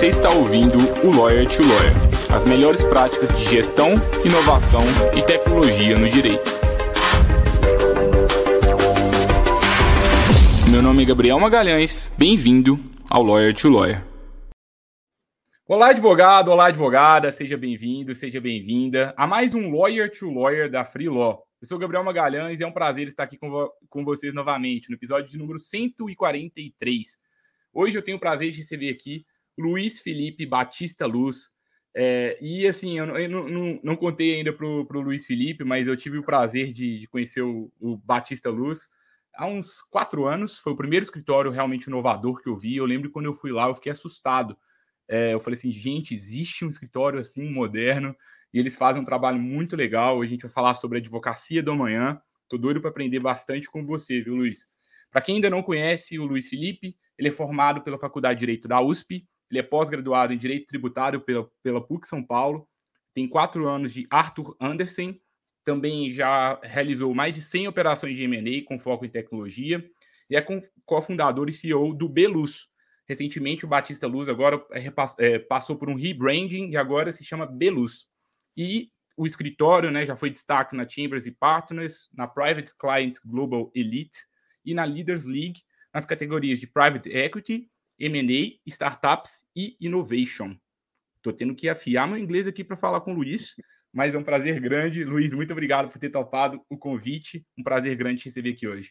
Você está ouvindo o Lawyer to Lawyer as melhores práticas de gestão, inovação e tecnologia no direito. Meu nome é Gabriel Magalhães, bem-vindo ao Lawyer to Lawyer. Olá, advogado, olá, advogada, seja bem-vindo, seja bem-vinda a mais um Lawyer to Lawyer da Free Law. Eu sou Gabriel Magalhães e é um prazer estar aqui com, vo com vocês novamente no episódio de número 143. Hoje eu tenho o prazer de receber aqui Luiz Felipe Batista Luz. É, e assim, eu, não, não, não, contei ainda para o Luiz Felipe, mas eu tive o prazer de, de conhecer o, o, Batista Luz há uns quatro anos. Foi o primeiro escritório realmente inovador que eu vi. Eu lembro quando eu fui lá, eu fiquei assustado. É, eu falei assim, gente, existe um escritório assim moderno e eles fazem um trabalho muito legal. A gente vai falar sobre a advocacia do amanhã. Tô doido para aprender bastante com você, viu, Luiz? Para quem ainda não conhece o Luiz Felipe, ele é formado pela Faculdade de Direito da USP, ele é pós-graduado em Direito Tributário pela, pela PUC São Paulo, tem quatro anos de Arthur Anderson, também já realizou mais de 100 operações de M&A com foco em tecnologia e é cofundador e CEO do Beluz. Recentemente, o Batista Luz agora é, é, passou por um rebranding e agora se chama Beluz. E o escritório né, já foi destaque na Chambers e Partners, na Private Client Global Elite e na Leaders League, nas categorias de Private Equity, M&A, Startups e Innovation. Estou tendo que afiar meu inglês aqui para falar com o Luiz, mas é um prazer grande. Luiz, muito obrigado por ter topado o convite. Um prazer grande te receber aqui hoje.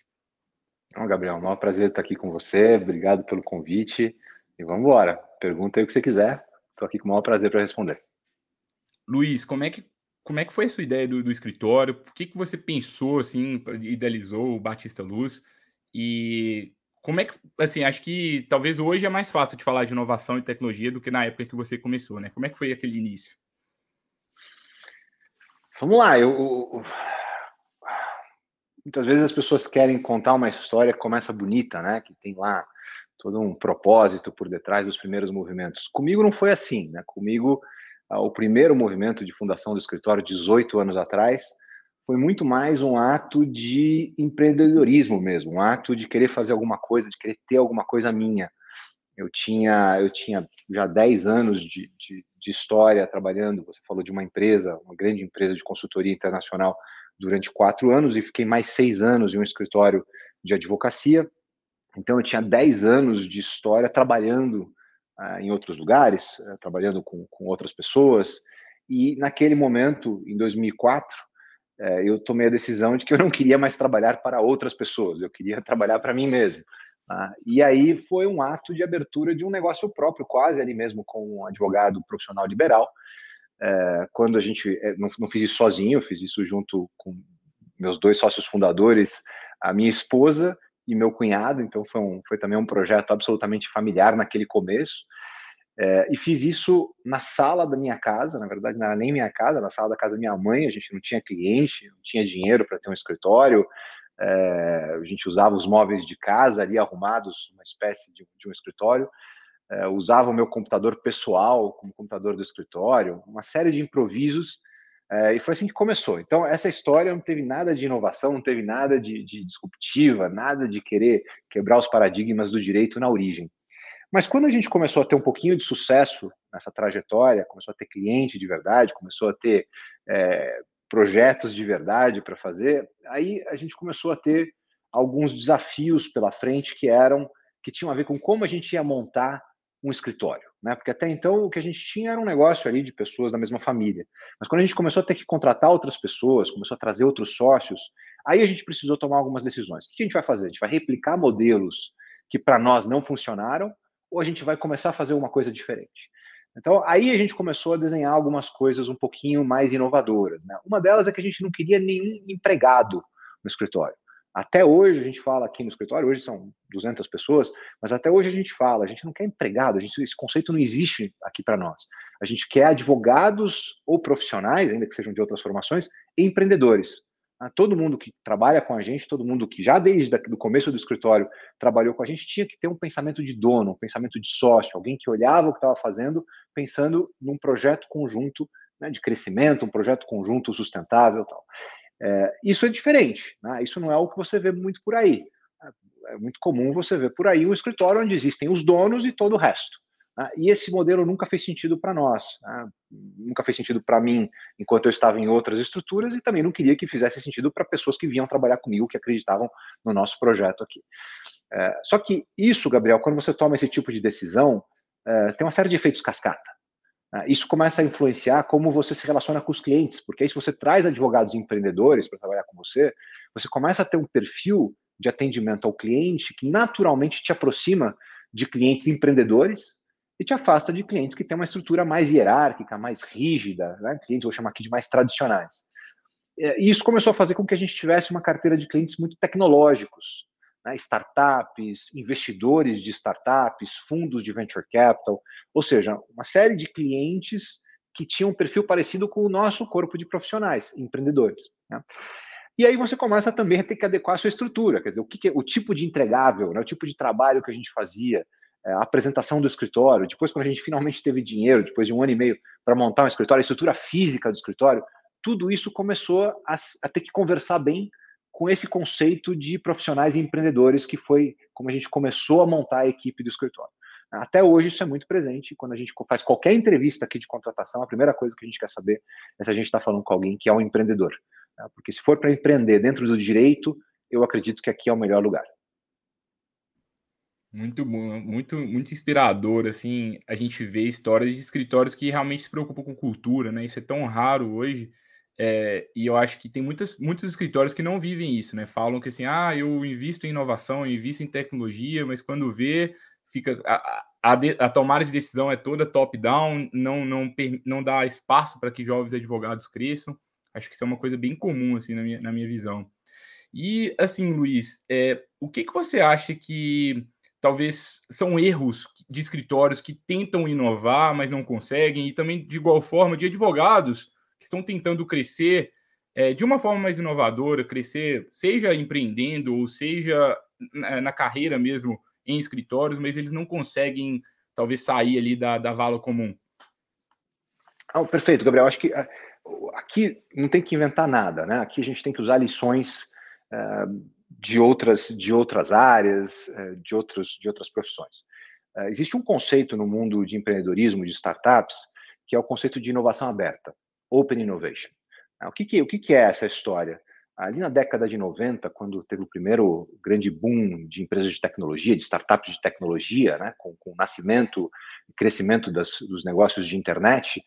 Não, Gabriel, é um prazer estar aqui com você. Obrigado pelo convite. E vamos embora. Pergunta aí o que você quiser. Estou aqui com o maior prazer para responder. Luiz, como é que como é que foi a sua ideia do, do escritório? Por que, que você pensou assim, idealizou o Batista Luz? E como é que, assim, acho que talvez hoje é mais fácil de falar de inovação e tecnologia do que na época que você começou, né? Como é que foi aquele início? Vamos lá, eu, muitas vezes as pessoas querem contar uma história que começa bonita, né? Que tem lá todo um propósito por detrás dos primeiros movimentos. Comigo não foi assim, né? Comigo, o primeiro movimento de fundação do escritório, 18 anos atrás, foi muito mais um ato de empreendedorismo mesmo, um ato de querer fazer alguma coisa, de querer ter alguma coisa minha. Eu tinha, eu tinha já 10 anos de, de, de história trabalhando, você falou de uma empresa, uma grande empresa de consultoria internacional durante quatro anos e fiquei mais seis anos em um escritório de advocacia. Então eu tinha 10 anos de história trabalhando uh, em outros lugares, uh, trabalhando com, com outras pessoas. E naquele momento, em 2004, é, eu tomei a decisão de que eu não queria mais trabalhar para outras pessoas, eu queria trabalhar para mim mesmo. Tá? E aí foi um ato de abertura de um negócio próprio, quase ali mesmo com um advogado profissional liberal. É, quando a gente é, não, não fiz isso sozinho, fiz isso junto com meus dois sócios fundadores, a minha esposa e meu cunhado. Então foi, um, foi também um projeto absolutamente familiar naquele começo. É, e fiz isso na sala da minha casa, na verdade não era nem minha casa, na sala da casa da minha mãe, a gente não tinha cliente, não tinha dinheiro para ter um escritório, é, a gente usava os móveis de casa ali arrumados, uma espécie de, de um escritório, é, usava o meu computador pessoal como computador do escritório, uma série de improvisos, é, e foi assim que começou. Então, essa história não teve nada de inovação, não teve nada de, de disruptiva, nada de querer quebrar os paradigmas do direito na origem. Mas quando a gente começou a ter um pouquinho de sucesso nessa trajetória, começou a ter cliente de verdade, começou a ter é, projetos de verdade para fazer, aí a gente começou a ter alguns desafios pela frente que eram que tinham a ver com como a gente ia montar um escritório, né? Porque até então o que a gente tinha era um negócio ali de pessoas da mesma família. Mas quando a gente começou a ter que contratar outras pessoas, começou a trazer outros sócios, aí a gente precisou tomar algumas decisões. O que a gente vai fazer? A gente vai replicar modelos que para nós não funcionaram ou a gente vai começar a fazer uma coisa diferente? Então, aí a gente começou a desenhar algumas coisas um pouquinho mais inovadoras. Né? Uma delas é que a gente não queria nenhum empregado no escritório. Até hoje a gente fala aqui no escritório, hoje são 200 pessoas, mas até hoje a gente fala, a gente não quer empregado, gente, esse conceito não existe aqui para nós. A gente quer advogados ou profissionais, ainda que sejam de outras formações, empreendedores. Ah, todo mundo que trabalha com a gente, todo mundo que já desde o começo do escritório trabalhou com a gente, tinha que ter um pensamento de dono, um pensamento de sócio, alguém que olhava o que estava fazendo, pensando num projeto conjunto né, de crescimento, um projeto conjunto sustentável tal. É, isso é diferente, né? isso não é o que você vê muito por aí. É muito comum você ver por aí um escritório onde existem os donos e todo o resto. Né? E esse modelo nunca fez sentido para nós, né? nunca fez sentido para mim enquanto eu estava em outras estruturas e também não queria que fizesse sentido para pessoas que vinham trabalhar comigo, que acreditavam no nosso projeto aqui. É, só que isso, Gabriel, quando você toma esse tipo de decisão, é, tem uma série de efeitos cascata. Né? Isso começa a influenciar como você se relaciona com os clientes, porque aí se você traz advogados empreendedores para trabalhar com você, você começa a ter um perfil de atendimento ao cliente que naturalmente te aproxima de clientes empreendedores e te afasta de clientes que têm uma estrutura mais hierárquica, mais rígida, né? clientes, vou chamar aqui de mais tradicionais. É, e isso começou a fazer com que a gente tivesse uma carteira de clientes muito tecnológicos, né? startups, investidores de startups, fundos de venture capital, ou seja, uma série de clientes que tinham um perfil parecido com o nosso corpo de profissionais, empreendedores. Né? E aí você começa também a ter que adequar a sua estrutura, quer dizer, o, que, que é, o tipo de entregável, né, o tipo de trabalho que a gente fazia, a apresentação do escritório, depois quando a gente finalmente teve dinheiro, depois de um ano e meio para montar um escritório, a estrutura física do escritório, tudo isso começou a, a ter que conversar bem com esse conceito de profissionais e empreendedores que foi como a gente começou a montar a equipe do escritório. Até hoje isso é muito presente. Quando a gente faz qualquer entrevista aqui de contratação, a primeira coisa que a gente quer saber é se a gente está falando com alguém que é um empreendedor. Tá? Porque se for para empreender dentro do direito, eu acredito que aqui é o melhor lugar. Muito bom, muito, muito inspirador, assim, a gente vê histórias de escritórios que realmente se preocupam com cultura, né? Isso é tão raro hoje, é, e eu acho que tem muitas, muitos escritórios que não vivem isso, né? Falam que assim, ah, eu invisto em inovação, eu invisto em tecnologia, mas quando vê, fica a, a, a tomada de decisão é toda top-down, não, não, não dá espaço para que jovens advogados cresçam. Acho que isso é uma coisa bem comum, assim, na minha, na minha visão. E, assim, Luiz, é, o que, que você acha que talvez são erros de escritórios que tentam inovar, mas não conseguem, e também, de igual forma, de advogados que estão tentando crescer é, de uma forma mais inovadora, crescer, seja empreendendo ou seja na, carreira mesmo em escritórios, mas eles não conseguem, talvez, sair ali da, da vala comum. Ah, perfeito, Gabriel. Acho que aqui não tem que inventar nada, né? Aqui a gente tem que usar lições uh, de outras de outras áreas, uh, de outros de outras profissões. Uh, existe um conceito no mundo de empreendedorismo, de startups, que é o conceito de inovação aberta, open innovation. o que, que o que, que é essa história? Ali na década de 90, quando teve o primeiro grande boom de empresas de tecnologia, de startups de tecnologia, né, com, com o nascimento e crescimento das, dos negócios de internet,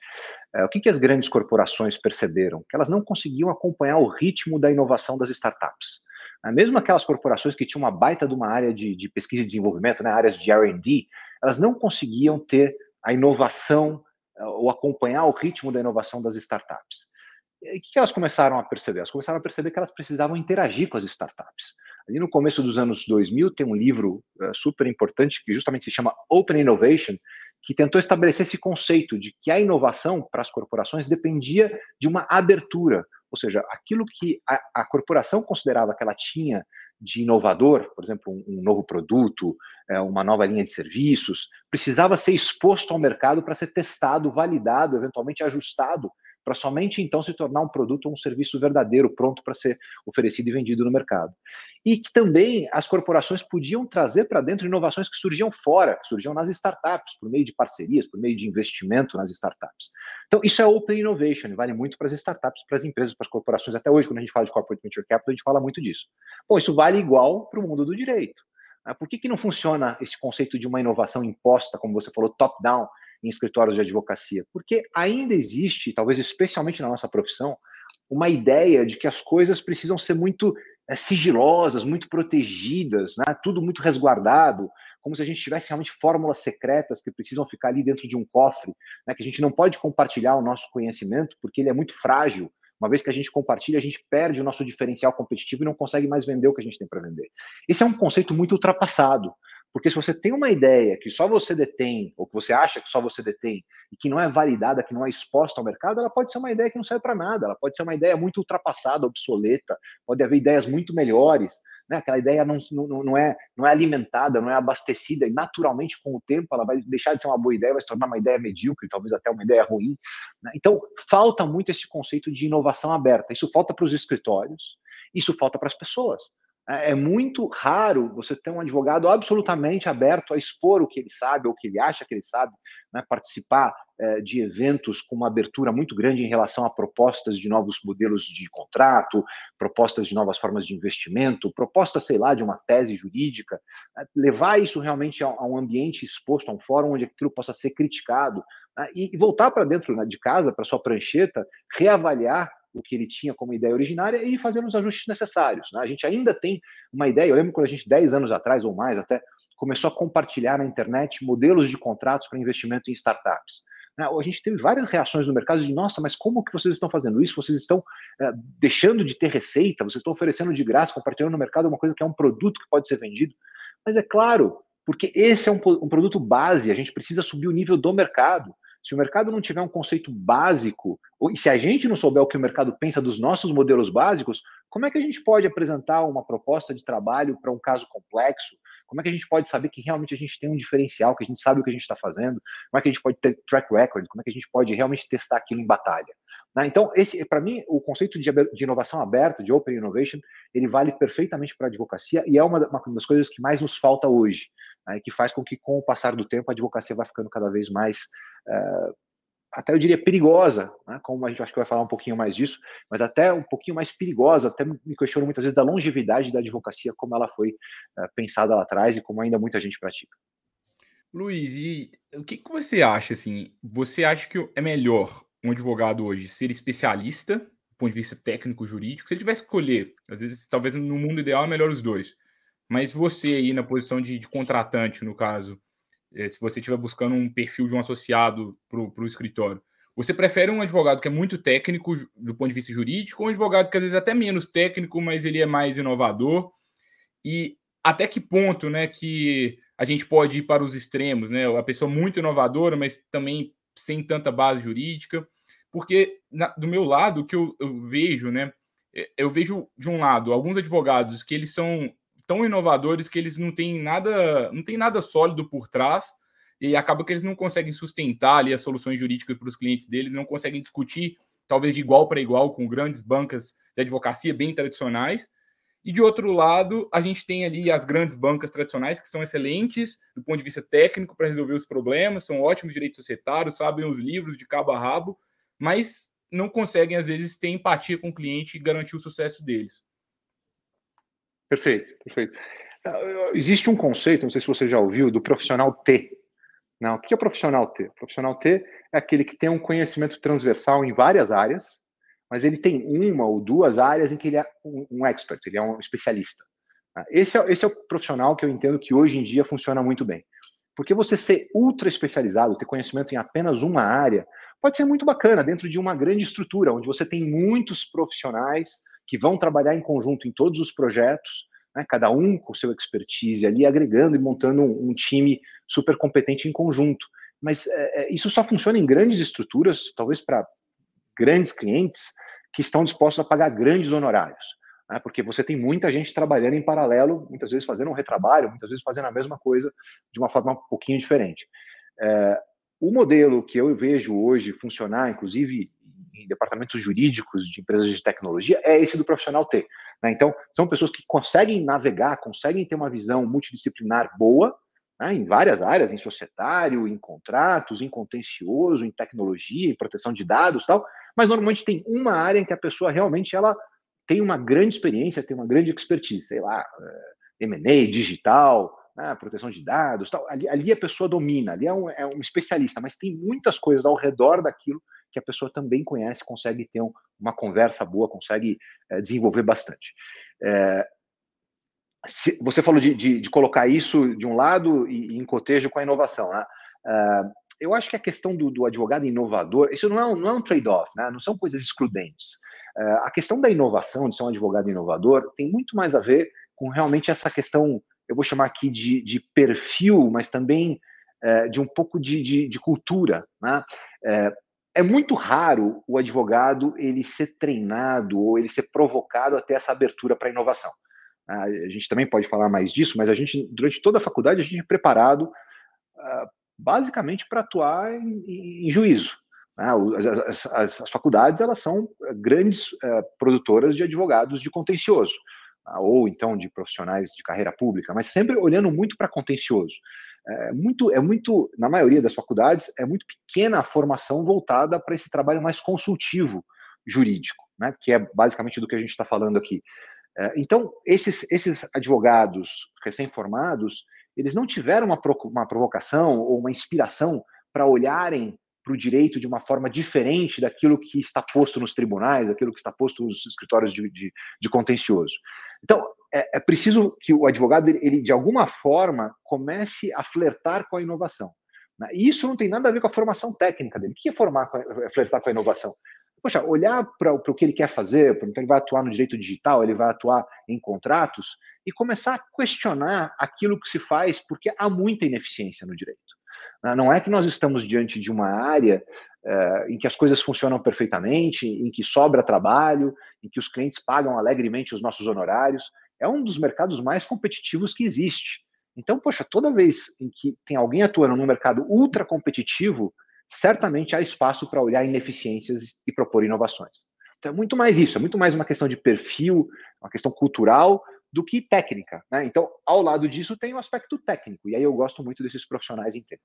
é, o que, que as grandes corporações perceberam? Que elas não conseguiam acompanhar o ritmo da inovação das startups. É, mesmo aquelas corporações que tinham uma baita de uma área de, de pesquisa e desenvolvimento, né, áreas de R&D, elas não conseguiam ter a inovação é, ou acompanhar o ritmo da inovação das startups o que elas começaram a perceber? Elas começaram a perceber que elas precisavam interagir com as startups. Ali no começo dos anos 2000, tem um livro uh, super importante que justamente se chama Open Innovation, que tentou estabelecer esse conceito de que a inovação para as corporações dependia de uma abertura, ou seja, aquilo que a, a corporação considerava que ela tinha de inovador, por exemplo, um, um novo produto, é, uma nova linha de serviços, precisava ser exposto ao mercado para ser testado, validado, eventualmente ajustado para somente então se tornar um produto ou um serviço verdadeiro, pronto para ser oferecido e vendido no mercado. E que também as corporações podiam trazer para dentro inovações que surgiam fora, que surgiam nas startups, por meio de parcerias, por meio de investimento nas startups. Então, isso é open innovation, vale muito para as startups, para as empresas, para as corporações. Até hoje, quando a gente fala de corporate venture capital, a gente fala muito disso. Bom, isso vale igual para o mundo do direito. Por que, que não funciona esse conceito de uma inovação imposta, como você falou, top-down, em escritórios de advocacia, porque ainda existe, talvez especialmente na nossa profissão, uma ideia de que as coisas precisam ser muito é, sigilosas, muito protegidas, né? tudo muito resguardado, como se a gente tivesse realmente fórmulas secretas que precisam ficar ali dentro de um cofre, né? que a gente não pode compartilhar o nosso conhecimento porque ele é muito frágil. Uma vez que a gente compartilha, a gente perde o nosso diferencial competitivo e não consegue mais vender o que a gente tem para vender. Esse é um conceito muito ultrapassado. Porque se você tem uma ideia que só você detém, ou que você acha que só você detém, e que não é validada, que não é exposta ao mercado, ela pode ser uma ideia que não serve para nada, ela pode ser uma ideia muito ultrapassada, obsoleta, pode haver ideias muito melhores, né? aquela ideia não, não, não, é, não é alimentada, não é abastecida, e naturalmente com o tempo ela vai deixar de ser uma boa ideia, vai se tornar uma ideia medíocre, talvez até uma ideia ruim. Né? Então, falta muito esse conceito de inovação aberta. Isso falta para os escritórios, isso falta para as pessoas. É, é muito raro você ter um advogado absolutamente aberto a expor o que ele sabe ou o que ele acha que ele sabe, né, participar é, de eventos com uma abertura muito grande em relação a propostas de novos modelos de contrato, propostas de novas formas de investimento, propostas, sei lá, de uma tese jurídica, né, levar isso realmente a, a, um ambiente exposto, a um fórum onde aquilo possa ser criticado né, e, e, voltar para dentro né, de casa, para sua prancheta, reavaliar o que ele tinha como ideia originária e fazer os ajustes necessários. Né? A gente ainda tem uma ideia, eu lembro quando a gente, 10 anos atrás ou mais até, começou a compartilhar na internet modelos de contratos para investimento em startups. Né? A gente teve várias reações no mercado de, nossa, mas como que vocês estão fazendo isso? Vocês estão é, deixando de ter receita, vocês estão oferecendo de graça, compartilhando no mercado uma coisa que é um produto que pode ser vendido. Mas é claro, porque esse é um, um produto base, a gente precisa subir o nível do mercado. Se o mercado não tiver um conceito básico, e se a gente não souber o que o mercado pensa dos nossos modelos básicos, como é que a gente pode apresentar uma proposta de trabalho para um caso complexo? Como é que a gente pode saber que realmente a gente tem um diferencial, que a gente sabe o que a gente está fazendo? Como é que a gente pode ter track record? Como é que a gente pode realmente testar aquilo em batalha? Né? Então, esse, para mim, o conceito de, de, inovação aberta, de open innovation, ele vale perfeitamente para a advocacia e é uma, uma, das coisas que mais nos falta hoje, né? que faz com que, com o passar do tempo, a advocacia vai ficando cada vez mais, uh, até eu diria perigosa, né? como a gente acho que vai falar um pouquinho mais disso, mas até um pouquinho mais perigosa, até me questiono muitas vezes da longevidade da advocacia, como ela foi uh, pensada lá atrás e como ainda muita gente pratica. Luiz, e o que, que você acha, assim, você acha que é melhor um advogado hoje ser especialista, do ponto de vista técnico, jurídico, se ele tivesse que escolher, às vezes, talvez no mundo ideal é melhor os dois, mas você aí na posição de, de contratante, no caso, é, se você estiver buscando um perfil de um associado para o escritório, você prefere um advogado que é muito técnico do ponto de vista jurídico ou um advogado que às vezes é até menos técnico, mas ele é mais inovador? E até que ponto né, que a gente pode ir para os extremos, né? A pessoa muito inovadora, mas também sem tanta base jurídica, porque na, do meu lado, o que eu, eu, vejo, né, é, eu vejo de um lado alguns advogados que eles são tão inovadores que eles não têm nada, não tem nada sólido por trás e acaba que eles não conseguem sustentar ali as soluções jurídicas para os clientes deles, não conseguem discutir talvez de igual para igual com grandes bancas de advocacia bem tradicionais. E de outro lado, a gente tem ali as grandes bancas tradicionais, que são excelentes do ponto de vista técnico para resolver os problemas, são ótimos direitos societários, sabem os livros de cabo a rabo, mas não conseguem, às vezes, ter empatia com o cliente e garantir o sucesso deles. Perfeito, perfeito. Ah, existe um conceito, não sei se você já ouviu, do profissional T. Não, o que é profissional T? O profissional T é aquele que tem um conhecimento transversal em várias áreas, mas ele tem uma ou duas áreas em que ele é um, expert, ele é um especialista. Tá? Esse é, esse é o profissional que eu entendo que hoje em dia funciona muito bem. Porque você ser ultra especializado, ter conhecimento em apenas uma área, pode ser muito bacana dentro de uma grande estrutura, onde você tem muitos profissionais que vão trabalhar em conjunto em todos os projetos, né, cada um com seu expertise ali, agregando e montando um, um time super competente em conjunto. Mas é, é isso só funciona em grandes estruturas, talvez para grandes clientes que estão dispostos a pagar grandes honorários. Né? Porque você tem muita gente trabalhando em paralelo, muitas vezes fazendo um retrabalho, muitas vezes fazendo a mesma coisa de uma forma um pouquinho diferente. É, o modelo que eu vejo hoje funcionar, inclusive em departamentos jurídicos de empresas de tecnologia, é esse do profissional T. Né? Então, são pessoas que conseguem navegar, conseguem ter uma visão multidisciplinar boa, né, em várias áreas, em societário, em contratos, em contencioso, em tecnologia, em proteção de dados, tal. Mas normalmente tem uma área em que a pessoa realmente ela tem uma grande experiência, tem uma grande expertise, sei lá, eh, M&A, digital, né, proteção de dados, tal. Ali, ali, a pessoa domina, ali é um, é um especialista, mas tem muitas coisas ao redor daquilo que a pessoa também conhece, consegue ter um, uma conversa boa, consegue é, desenvolver bastante. É, se, você falou de, de, de, colocar isso de um lado e, e em cotejo com a inovação, né? Uh, eu acho que a questão do, do, advogado inovador, isso não é um, um trade-off, né? não são coisas excludentes. A questão da inovação, de ser um advogado inovador, tem muito mais a ver com realmente essa questão, eu vou chamar aqui de, de perfil, mas também de um pouco de, de, de cultura. Né? É muito raro o advogado ele ser treinado ou ele ser provocado a ter essa abertura para inovação. A gente também pode falar mais disso, mas a gente, durante toda a faculdade, a gente é preparado uh, basicamente para atuar em, em juízo. Né? As, as, as, faculdades elas são grandes uh, produtoras de advogados de contencioso. ah, ou então de profissionais de carreira pública, mas sempre olhando muito para contencioso. É muito, é muito, na maioria das faculdades, é muito pequena a formação voltada para esse trabalho mais consultivo jurídico, né, que é basicamente do que a gente está falando aqui. É, então, esses, esses advogados recém-formados, eles não tiveram uma, uma provocação ou uma inspiração para olharem para o direito de uma forma diferente daquilo que está posto nos tribunais, daquilo que está posto nos escritórios de, de, de contencioso. Então, é, é, preciso que o advogado, ele, de alguma forma, comece a flertar com a inovação. Né? E isso não tem nada a ver com a formação técnica dele. O que é, formar, é flertar com a inovação? Poxa, olhar para o que ele quer fazer, então ele vai atuar no direito digital, ele vai atuar em contratos, e começar a questionar aquilo que se faz, porque há muita ineficiência no direito. Né? Não é que nós estamos diante de uma área é, em que as coisas funcionam perfeitamente, em que sobra trabalho, em que os clientes pagam alegremente os nossos honorários. É um dos mercados mais competitivos que existe. Então, poxa, toda vez em que tem alguém atuando num mercado ultra competitivo, certamente há espaço para olhar ineficiências e propor inovações. Então, é muito mais isso, é muito mais uma questão de perfil, uma questão cultural, do que técnica. Né? Então, ao lado disso, tem o um aspecto técnico, e aí eu gosto muito desses profissionais tempo.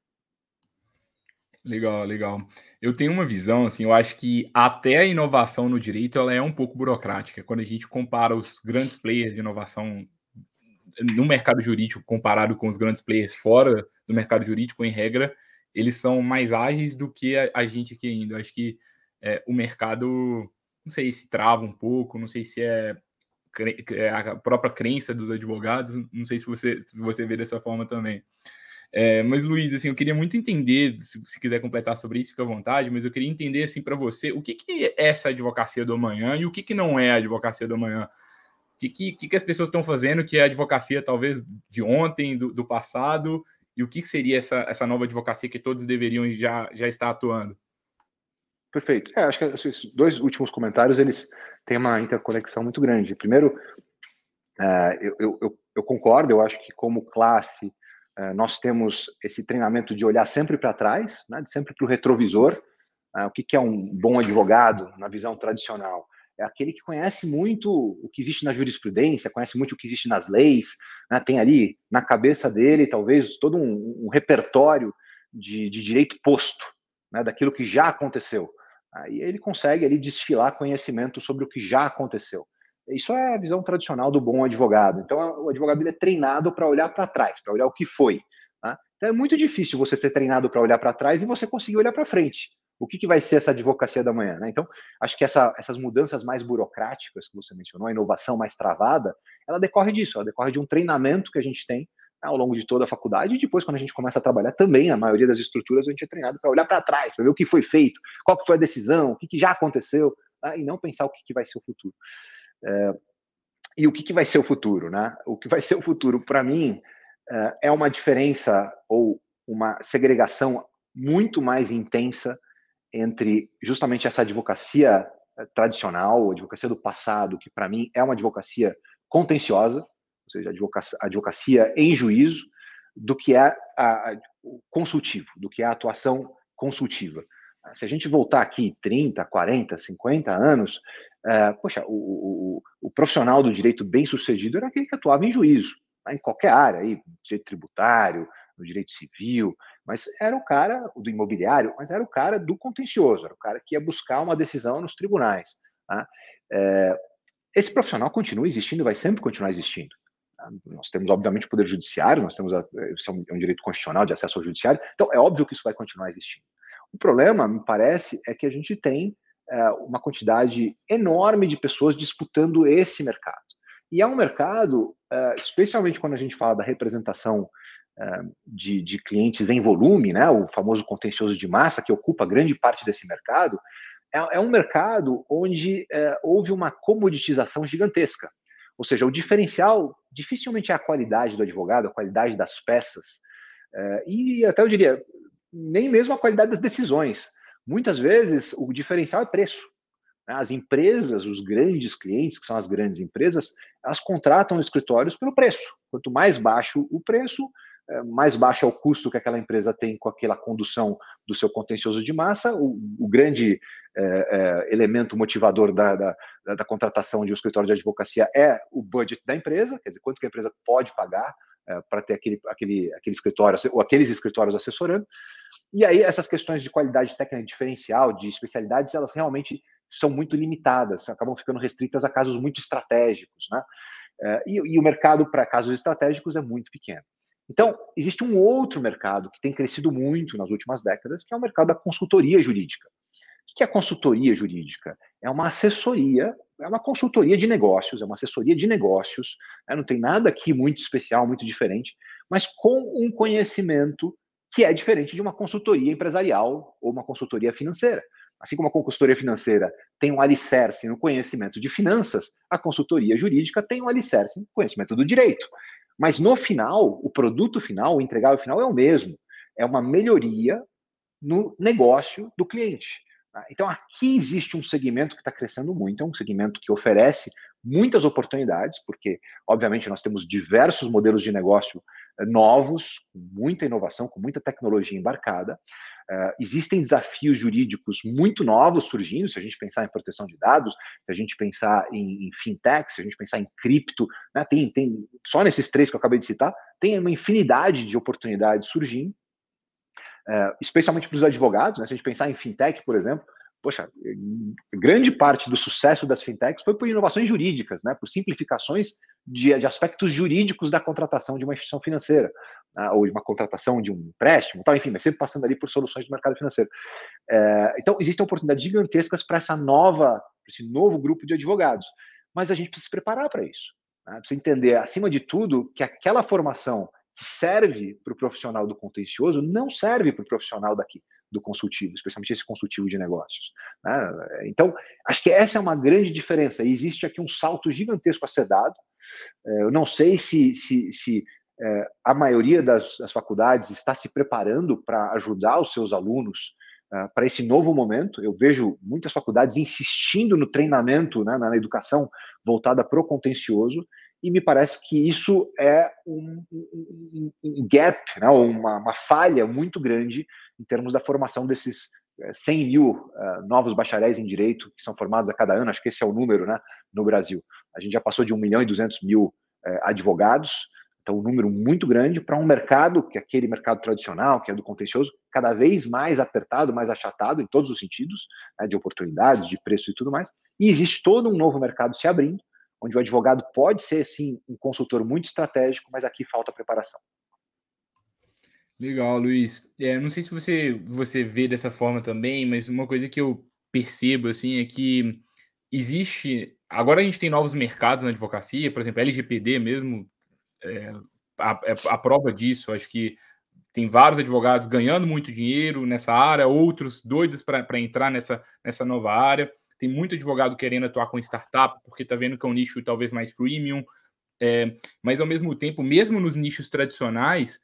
Legal, legal. Eu tenho uma visão, assim, eu acho que até a inovação no direito ela é um pouco burocrática. Quando a gente compara os grandes players de inovação no mercado jurídico comparado com os grandes players fora do mercado jurídico, em regra, eles são mais ágeis do que a, gente aqui ainda. Eu acho que é, o mercado, não sei se trava um pouco, não sei se é, a própria crença dos advogados. Não sei se você, se você vê dessa forma também. É, mas, Luiz, assim, eu queria muito entender, se, se quiser completar sobre isso, fica à vontade, mas eu queria entender, assim, para você, o que, que é essa advocacia do amanhã e o que, que não é a advocacia do amanhã. O que, que, que as pessoas estão fazendo que é a advocacia, talvez, de ontem, do, do passado, e o que, que seria essa, essa nova advocacia que todos deveriam já, já estar atuando? Perfeito. É, acho que esses dois últimos comentários, eles têm uma interconexão muito grande. Primeiro, uh, eu, eu, eu, concordo, eu acho que como classe, uh, nós temos esse treinamento de olhar sempre para trás, né, sempre para o retrovisor. Uh, o que, que é um bom advogado na visão tradicional? É aquele que conhece muito o que existe na jurisprudência, conhece muito o que existe nas leis, né, tem ali na cabeça dele, talvez, todo um, um repertório de, de direito posto, né, daquilo que já aconteceu. Aí ele consegue ali desfilar conhecimento sobre o que já aconteceu. Isso é a visão tradicional do bom advogado. Então, o advogado ele é treinado para olhar para trás, para olhar o que foi. Tá? Então, é muito difícil você ser treinado para olhar para trás e você conseguir olhar para frente. O que, que vai ser essa advocacia da manhã? Né? Então, acho que essa, essas mudanças mais burocráticas que você mencionou, a inovação mais travada, ela decorre disso, ela decorre de um treinamento que a gente tem ao longo de toda a faculdade, e depois, quando a gente começa a trabalhar também, a maioria das estruturas, a gente é treinado para olhar para trás, para ver o que foi feito, qual foi a decisão, o que, que já aconteceu, tá? e não pensar o que, que vai ser o futuro. É, e o que, que vai ser o futuro? Né? O que vai ser o futuro, para mim, é, é uma diferença ou uma segregação muito mais intensa entre justamente essa advocacia é, tradicional, a advocacia do passado, que para mim é uma advocacia contenciosa, ou seja, advocacia, advocacia em juízo, do que é a, a, consultivo, do que é a atuação consultiva. Se a gente voltar aqui 30, 40, 50 anos, é, poxa, o, o, o, profissional do direito bem sucedido era aquele que atuava em juízo, né, em qualquer área, aí, direito tributário, no direito civil, mas era o cara do imobiliário, mas era o cara do contencioso, era o cara que ia buscar uma decisão nos tribunais. Tá? É, esse profissional continua existindo, vai sempre continuar existindo. Nós temos, obviamente, o poder judiciário, nós temos a, isso é um direito constitucional de acesso ao judiciário, então é óbvio que isso vai continuar existindo. O problema, me parece, é que a gente tem é, uma quantidade enorme de pessoas disputando esse mercado. E é um mercado, é, especialmente quando a gente fala da representação é, de, de, clientes em volume, né, o famoso contencioso de massa, que ocupa grande parte desse mercado, é, é um mercado onde é, houve uma comoditização gigantesca. Ou seja, o diferencial dificilmente é a qualidade do advogado, a qualidade das peças, é, e até eu diria, nem mesmo a qualidade das decisões. Muitas vezes o diferencial é preço. Né? As empresas, os grandes clientes, que são as grandes empresas, elas contratam escritórios pelo preço. Quanto mais baixo o preço, é, mais baixo é o custo que aquela empresa tem com aquela condução do seu contencioso de massa, o, o grande é, é, elemento motivador da, da, da, contratação de um escritório de advocacia é o budget da empresa, quer dizer, quanto que a empresa pode pagar é, para ter aquele, aquele, aquele escritório, ou aqueles escritórios assessorando. E aí essas questões de qualidade técnica diferencial, de especialidades, elas realmente são muito limitadas, acabam ficando restritas a casos muito estratégicos, né? É, e, e o mercado para casos estratégicos é muito pequeno. Então, existe um outro mercado que tem crescido muito nas últimas décadas, que é o mercado da consultoria jurídica. O que é consultoria jurídica? É uma assessoria, é uma consultoria de negócios, é uma assessoria de negócios, né? não tem nada aqui muito especial, muito diferente, mas com um conhecimento que é diferente de uma consultoria empresarial ou uma consultoria financeira. Assim como a consultoria financeira tem um alicerce no conhecimento de finanças, a consultoria jurídica tem um alicerce no conhecimento do direito. Mas no final, o produto final, o entregável final é o mesmo. É uma melhoria no negócio do cliente. Tá? Então, aqui existe um segmento que está crescendo muito, é um segmento que oferece muitas oportunidades, porque, obviamente, nós temos diversos modelos de negócio eh, novos, com muita inovação, com muita tecnologia embarcada. Uh, existem desafios jurídicos muito novos surgindo, se a gente pensar em proteção de dados, se a gente pensar em, em fintech, se a gente pensar em cripto, né, tem, tem, só nesses três que eu acabei de citar, tem uma infinidade de oportunidades surgindo, uh, especialmente para os advogados, né, se a gente pensar em fintech, por exemplo, poxa, grande parte do sucesso das fintechs foi por inovações jurídicas, né, por simplificações de, de aspectos jurídicos da contratação de uma instituição financeira, né, ou de uma contratação de um empréstimo, tal, enfim, mas sempre passando ali por soluções do mercado financeiro. É, então, existem oportunidades gigantescas para essa nova, esse novo grupo de advogados, mas a gente precisa se preparar para isso. Né, precisa entender, acima de tudo, que aquela formação que serve para o profissional do contencioso não serve para o profissional daqui do consultivo, especialmente esse consultivo de negócios. Né? Então, acho que essa é uma grande diferença. E existe aqui um salto gigantesco a ser dado. É, eu não sei se, se, se é, a maioria das, das, faculdades está se preparando para ajudar os seus alunos uh, para esse novo momento. Eu vejo muitas faculdades insistindo no treinamento, né, na educação voltada para o contencioso, e me parece que isso é um, um, um gap, né, uma, uma, falha muito grande em termos da formação desses 100 eh, mil uh, novos bacharéis em direito que são formados a cada ano, acho que esse é o número né, no Brasil. A gente já passou de 1 milhão e 200 mil uh, advogados, então um número muito grande para um mercado, que é aquele mercado tradicional, que é do contencioso, cada vez mais apertado, mais achatado em todos os sentidos, né, de oportunidades, de preço e tudo mais, e existe todo um novo mercado se abrindo, onde o advogado pode ser, sim, um consultor muito estratégico, mas aqui falta preparação. Legal, Luiz. É, não sei se você, você vê dessa forma também, mas uma coisa que eu percebo assim é que existe. Agora a gente tem novos mercados na advocacia, por exemplo, LGPD mesmo, é, a, é a prova disso. Acho que tem vários advogados ganhando muito dinheiro nessa área, outros doidos para entrar nessa, nessa nova área. Tem muito advogado querendo atuar com startup, porque está vendo que é um nicho talvez mais premium. É, mas ao mesmo tempo, mesmo nos nichos tradicionais,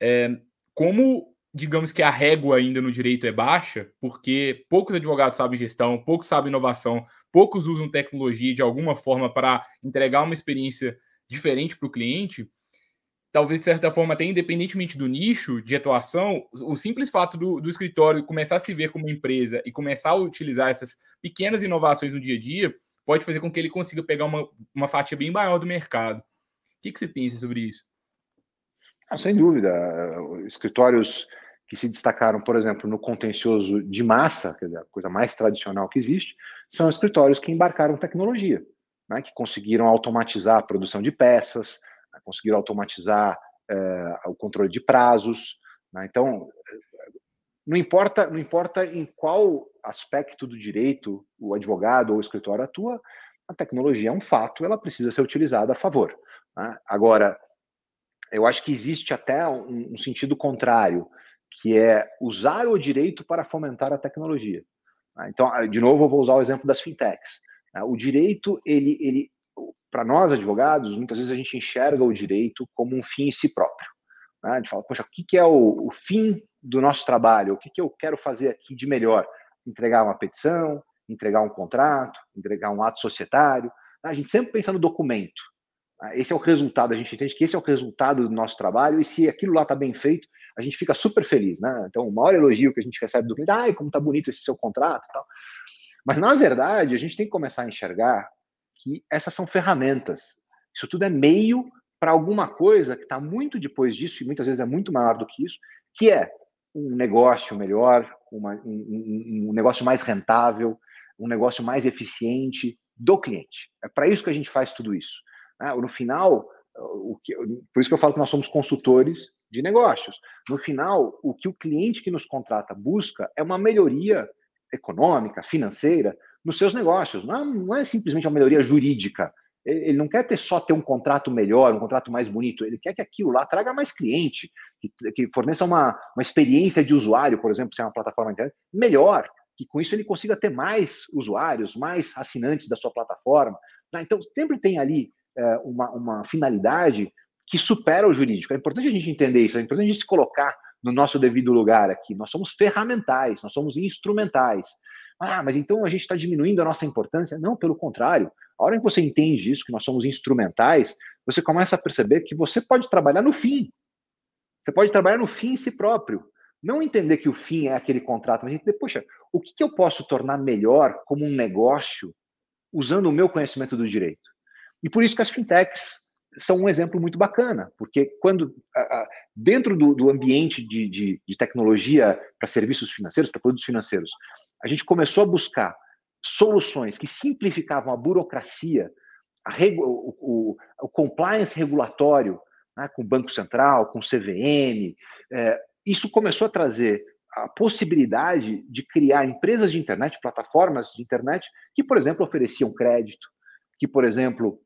é, como digamos que a régua ainda no direito é baixa, porque poucos advogados sabem gestão, poucos sabem inovação, poucos usam tecnologia de alguma forma para entregar uma experiência diferente para o cliente, talvez de certa forma, até independentemente do nicho de atuação, o simples fato do, do escritório começar a se ver como empresa e começar a utilizar essas pequenas inovações no dia a dia pode fazer com que ele consiga pegar uma, uma fatia bem maior do mercado. O que, que você pensa sobre isso? Ah, sem dúvida. Escritórios que se destacaram, por exemplo, no contencioso de massa, quer dizer, a coisa mais tradicional que existe, são escritórios que embarcaram tecnologia, né, que conseguiram automatizar a produção de peças, conseguiram automatizar é, o controle de prazos. Né, então, não importa, não importa em qual aspecto do direito o advogado ou o escritório atua, a tecnologia é um fato, ela precisa ser utilizada a favor. Né? Agora, eu acho que existe até um, um, sentido contrário, que é usar o direito para fomentar a tecnologia. Né? Então, ah, de novo, eu vou usar o exemplo das fintechs. Né? O direito, ele, ele para nós advogados, muitas vezes a gente enxerga o direito como um fim em si próprio. Né? A gente fala, poxa, o que é o, o fim do nosso trabalho? O que, que eu quero fazer aqui de melhor? Entregar uma petição, entregar um contrato, entregar um ato societário. A gente sempre pensa no documento. Ah, esse é o resultado, a gente entende que esse é o resultado do nosso trabalho, e se aquilo lá está bem feito, a gente fica super feliz, né? Então, o maior elogio que a gente recebe do cliente, ai, como tá bonito esse seu contrato tal. Mas, na verdade, a gente tem que começar a enxergar que essas são ferramentas. Isso tudo é meio para alguma coisa que está muito depois disso, e muitas vezes é muito maior do que isso, que é um negócio melhor, uma, um, um, negócio mais rentável, um negócio mais eficiente do cliente. É para isso que a gente faz tudo isso. Né? No final, que, por isso que eu falo que nós somos consultores de negócios. No final, o que o cliente que nos contrata busca é uma melhoria econômica, financeira, nos seus negócios. Não é, não é simplesmente uma melhoria jurídica. Ele não quer ter só ter um contrato melhor, um contrato mais bonito. Ele quer que aquilo lá traga mais cliente, que, que forneça uma, uma experiência de usuário, por exemplo, se é uma plataforma internet, melhor. Que com isso ele consiga ter mais usuários, mais assinantes da sua plataforma. Né? Então, sempre tem ali é, uma, uma finalidade que supera o jurídico. É importante a gente entender isso, é importante a gente se colocar no nosso devido lugar aqui. Nós somos ferramentais, nós somos instrumentais. Ah, mas então a gente está diminuindo a nossa importância? Não, pelo contrário. A hora que você entende isso, que nós somos instrumentais, você começa a perceber que você pode trabalhar no fim. Você pode trabalhar no fim em si próprio. Não entender que o fim é aquele contrato, mas entender, poxa, o que, que eu posso tornar melhor como um negócio usando o meu conhecimento do direito? E por isso que as fintechs são um exemplo muito bacana, porque quando dentro do, do ambiente de, de, de tecnologia para serviços financeiros, para produtos financeiros, a gente começou a buscar soluções que simplificavam a burocracia, a regu, o, o, o, compliance regulatório, né, com o Banco Central, com o CVM, é, isso começou a trazer a possibilidade de criar empresas de internet, plataformas de internet, que, por exemplo, ofereciam crédito, que, por exemplo,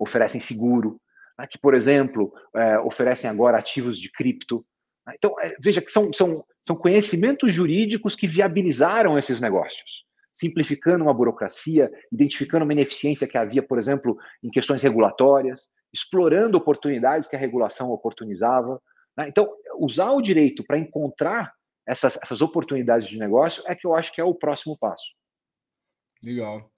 oferecem seguro, né, que, por exemplo, é, oferecem agora ativos de cripto. Então, é, veja que são, são, são conhecimentos jurídicos que viabilizaram esses negócios, simplificando uma burocracia, identificando uma ineficiência que havia, por exemplo, em questões regulatórias, explorando oportunidades que a regulação oportunizava. Né. Então, usar o direito para encontrar essas, essas oportunidades de negócio é que eu acho que é o próximo passo. Legal.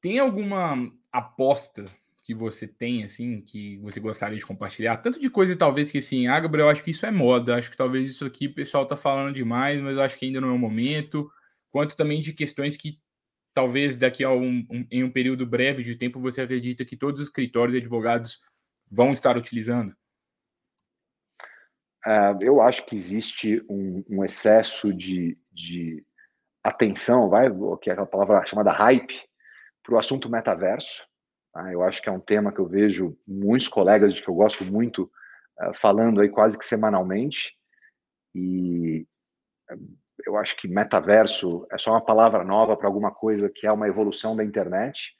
Tem alguma aposta que você tem, assim, que você gostaria de compartilhar? Tanto de coisa, talvez, que assim, ah, Gabriel, eu acho que isso é moda, acho que talvez isso aqui o pessoal tá falando demais, mas eu acho que ainda não é o momento, quanto também de questões que talvez daqui a um, um, em um período breve de tempo você acredita que todos os escritórios e advogados vão estar utilizando? Uh, eu acho que existe um, um excesso de, de, atenção, vai, que é aquela palavra chamada hype, para o assunto metaverso. Tá? Eu acho que é um tema que eu vejo muitos colegas de que eu gosto muito uh, falando aí quase que semanalmente. E uh, eu acho que metaverso é só uma palavra nova para alguma coisa que é uma evolução da internet.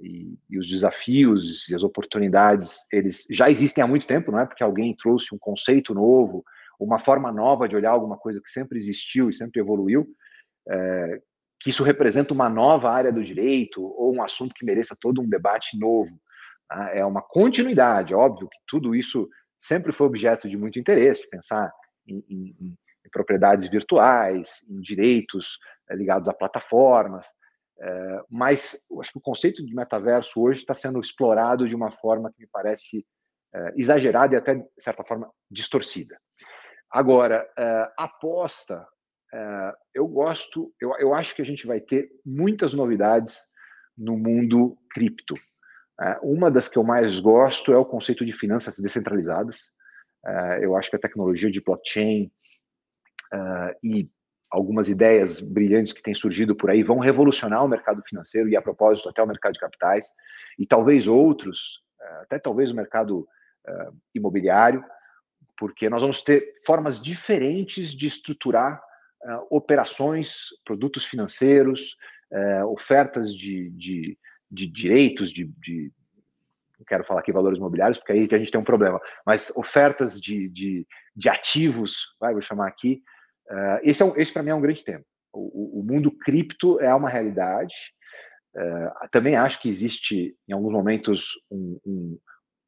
E, e, os desafios e as oportunidades, eles já existem há muito tempo, não é? Porque alguém trouxe um conceito novo, uma forma nova de olhar alguma coisa que sempre existiu e sempre evoluiu. É, que isso representa uma nova área do direito ou um assunto que mereça todo um debate novo. Tá? É uma continuidade, óbvio que tudo isso sempre foi objeto de muito interesse, pensar em, em, em propriedades virtuais, em direitos é, ligados a plataformas, é, mas acho que o conceito de metaverso hoje está sendo explorado de uma forma que me parece é, exagerada e até, de certa forma, distorcida. Agora, aposta é, eu gosto, eu, eu acho que a gente vai ter muitas novidades no mundo cripto. É, uma das que eu mais gosto é o conceito de finanças descentralizadas. É, eu acho que a tecnologia de blockchain e algumas ideias brilhantes que têm surgido por aí vão revolucionar o mercado financeiro e, a propósito, até o mercado de capitais, e talvez outros, até talvez o mercado imobiliário, porque nós vamos ter formas diferentes de estruturar operações, produtos financeiros, uh, ofertas de, de, de direitos, de, de, não quero falar aqui valores imobiliários, porque aí a gente tem um problema, mas ofertas de, de, de ativos, vai, vou chamar aqui. Uh, esse, é um, esse para mim é um grande tema. O, o, mundo cripto é uma realidade. Também acho que existe, em alguns momentos, um, um,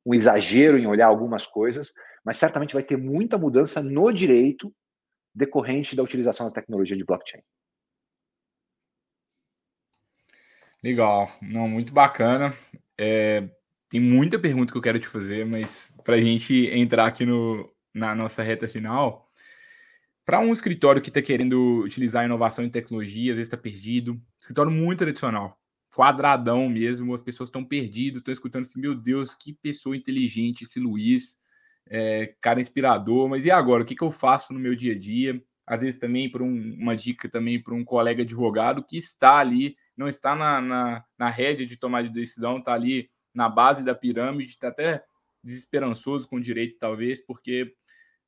um, exagero em olhar algumas coisas, mas certamente vai ter muita mudança no direito decorrente da utilização da tecnologia de blockchain. Legal, não, muito bacana. É, tem muita pergunta que eu quero te fazer, mas para a gente entrar aqui no, na nossa reta final, para um escritório que está querendo utilizar inovação e tecnologia, às vezes está perdido, escritório muito tradicional, quadradão mesmo, as pessoas estão perdidas, estão escutando assim, meu Deus, que pessoa inteligente esse Luiz, é, cara inspirador, mas e agora, o que, que eu faço no meu dia a dia? Às vezes também por um, uma dica também para um colega advogado que está ali, não está na, na, na rédea de tomar de decisão, está ali na base da pirâmide, está até desesperançoso com o direito, talvez, porque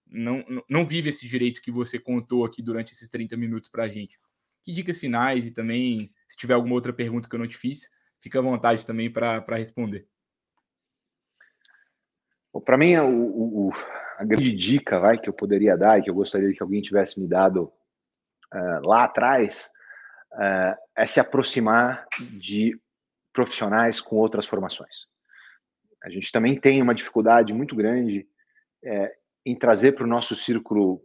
não, não vive esse direito que você contou aqui durante esses 30 minutos para a gente. Que dicas finais e também, se tiver alguma outra pergunta que eu não te fiz, fica à vontade também para responder. Para mim, o, o, a grande dica vai, que eu poderia dar e que eu gostaria que alguém tivesse me dado uh, lá atrás uh, é se aproximar de profissionais com outras formações. A gente também tem uma dificuldade muito grande é, em trazer para o nosso círculo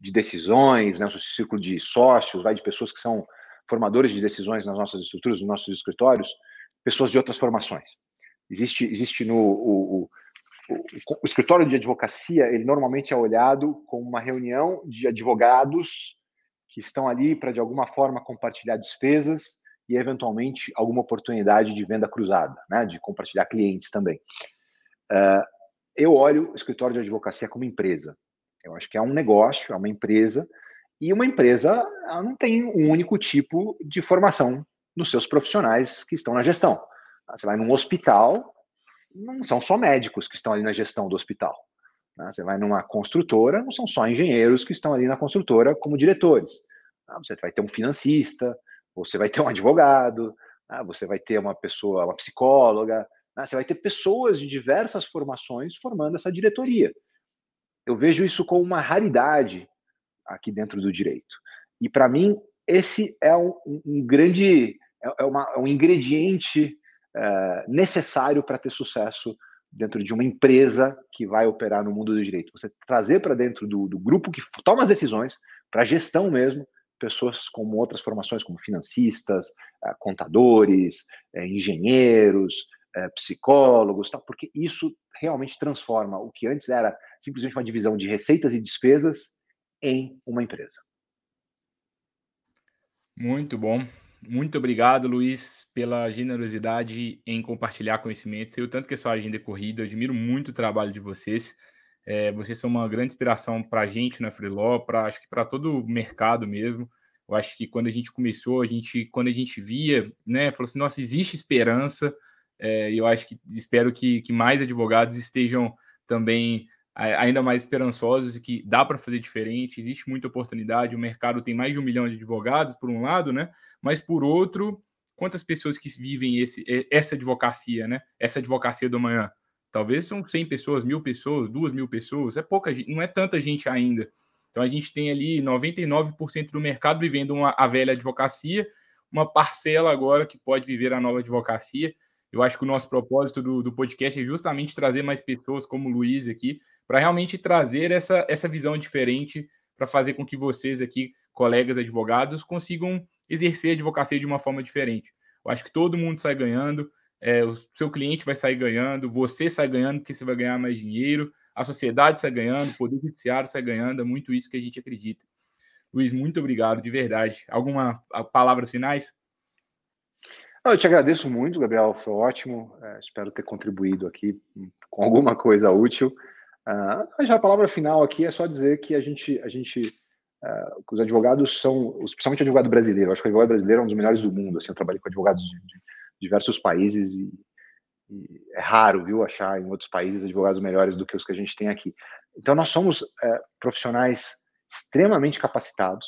de decisões, né, nosso círculo de sócios, vai de pessoas que são formadores de decisões nas nossas estruturas, nos nossos escritórios, pessoas de outras formações. Existe, existe no o, o, o, o escritório de advocacia, ele normalmente é olhado como uma reunião de advogados que estão ali para de alguma forma compartilhar despesas e eventualmente alguma oportunidade de venda cruzada, né, de compartilhar clientes também. Uh, eu olho o escritório de advocacia como empresa. Eu acho que é um negócio, é uma empresa, e uma empresa não tem um único tipo de formação nos seus profissionais que estão na gestão. Você vai num hospital, não são só médicos que estão ali na gestão do hospital. Né? Você vai numa construtora, não são só engenheiros que estão ali na construtora como diretores. Né? Você vai ter um financista, você vai ter um advogado, né? você vai ter uma pessoa, uma psicóloga, você vai ter pessoas de diversas formações formando essa diretoria. Eu vejo isso como uma raridade aqui dentro do direito. E para mim, esse é um, um grande, é, é, uma, é um ingrediente é, necessário para ter sucesso dentro de uma empresa que vai operar no mundo do direito. Você trazer para dentro do, do, grupo que toma as decisões, para a gestão mesmo, pessoas com outras formações, como financistas, é, contadores, é, engenheiros, psicólogos, porque isso realmente transforma o que antes era simplesmente uma divisão de receitas e despesas em uma empresa. Muito bom. Muito obrigado, Luiz, pela generosidade em compartilhar conhecimentos. Eu tanto que a sua agenda é corrida, admiro muito o trabalho de vocês. É, vocês são uma grande inspiração para a gente na Freeló, para acho que para todo o mercado mesmo. Eu acho que quando a gente começou, a gente, quando a gente via, né, falou assim, nossa, existe esperança. É, e eu acho que espero que, que mais advogados estejam também ainda mais esperançosos e que dá para fazer diferente, existe muita oportunidade, o mercado tem mais de um milhão de advogados, por um lado, né? Mas por outro, quantas pessoas que vivem esse, essa advocacia, né? Essa advocacia do amanhã? Talvez são 100 pessoas, mil pessoas, duas mil pessoas, é pouca gente, não é tanta gente ainda. Então a gente tem ali 99% do mercado vivendo uma, a velha advocacia, uma parcela agora que pode viver a nova advocacia. Eu acho que o nosso propósito do, do podcast é justamente trazer mais pessoas como o Luiz aqui, para realmente trazer essa, essa visão diferente para fazer com que vocês aqui, colegas advogados, consigam exercer a advocacia de uma forma diferente. Eu acho que todo mundo sai ganhando, é, o seu cliente vai sair ganhando, você sai ganhando porque você vai ganhar mais dinheiro, a sociedade sai ganhando, o poder judiciário sai ganhando, é muito isso que a gente acredita. Luiz, muito obrigado, de verdade. Alguma palavras finais? Eu te agradeço muito, Gabriel, foi ótimo. É, espero ter contribuído aqui com alguma coisa útil. Uh, já a palavra final aqui é só dizer que a gente, a gente uh, os advogados são, especialmente o advogado brasileiro, acho que o advogado brasileiro é um dos melhores do mundo. Assim, eu trabalhei com advogados de, de diversos países e, e, é raro, viu, achar em outros países advogados melhores do que os que a gente tem aqui. Então, nós somos uh, profissionais extremamente capacitados.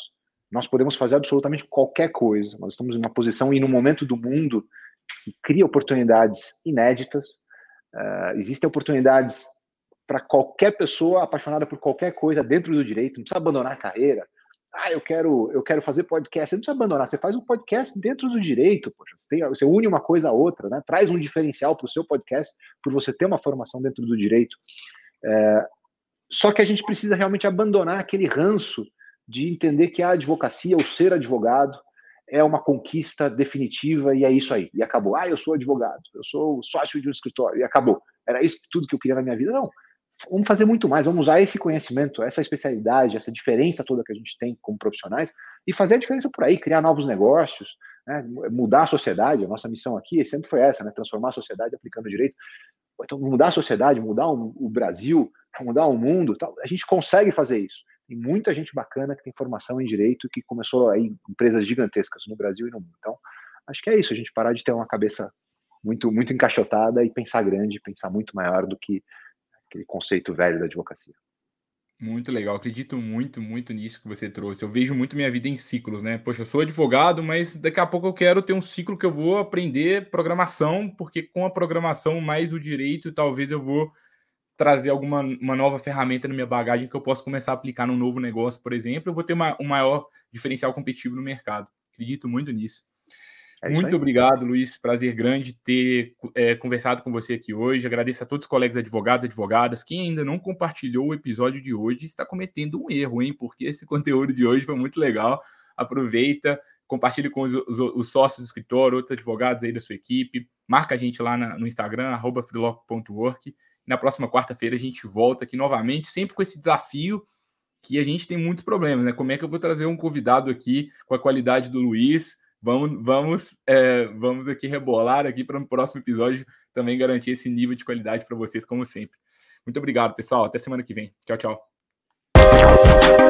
Nós podemos fazer absolutamente qualquer coisa. Nós estamos em uma posição e num momento do mundo que cria oportunidades inéditas. Uh, existem oportunidades para qualquer pessoa apaixonada por qualquer coisa dentro do direito, não precisa abandonar a carreira. Ah, eu quero, eu quero fazer podcast. Você não precisa abandonar, você faz um podcast dentro do direito, poxa, você, tem, você une uma coisa a outra, né? Traz um diferencial para o seu podcast por você ter uma formação dentro do direito. É, só que a gente precisa realmente abandonar aquele ranço de entender que a advocacia, o ser advogado, é uma conquista definitiva e é isso aí. E acabou. Ah, eu sou advogado, eu sou sócio de um escritório e acabou. Era isso tudo que eu queria na minha vida? Não. Vamos fazer muito mais, vamos usar esse conhecimento, essa especialidade, essa diferença toda que a gente tem como profissionais e fazer a diferença por aí, criar novos negócios, né, mudar a sociedade. A nossa missão aqui sempre foi essa, né, transformar a sociedade aplicando direito. Então, mudar a sociedade, mudar o, Brasil, mudar o mundo, tal, a gente consegue fazer isso. Tem muita gente bacana que tem formação em direito que começou aí empresas gigantescas no Brasil e no mundo. Então, acho que é isso, a gente parar de ter uma cabeça muito muito encaixotada e pensar grande, pensar muito maior do que aquele conceito velho da advocacia. Muito legal, acredito muito, muito nisso que você trouxe. Eu vejo muito minha vida em ciclos, né? Poxa, eu sou advogado, mas daqui a pouco eu quero ter um ciclo que eu vou aprender programação, porque com a programação mais o direito, talvez eu vou trazer alguma uma nova ferramenta na minha bagagem que eu possa começar a aplicar num novo negócio, por exemplo, eu vou ter uma, um maior diferencial competitivo no mercado. Acredito muito nisso. É muito obrigado, Luiz. Prazer grande ter é, conversado com você aqui hoje. Agradeço a todos os colegas advogados e advogadas. Quem ainda não compartilhou o episódio de hoje está cometendo um erro, hein? Porque esse conteúdo de hoje foi muito legal. Aproveita, compartilhe com os, os, os sócios do escritório, outros advogados aí da sua equipe. Marca a gente lá na, no Instagram, freelock.work. Na próxima quarta-feira a gente volta aqui novamente, sempre com esse desafio que a gente tem muitos problemas, né? Como é que eu vou trazer um convidado aqui com a qualidade do Luiz? Vamos, vamos, é, vamos aqui rebolar aqui para no próximo episódio também garantir esse nível de qualidade para vocês, como sempre. Muito obrigado, pessoal. Até semana que vem. Tchau, tchau.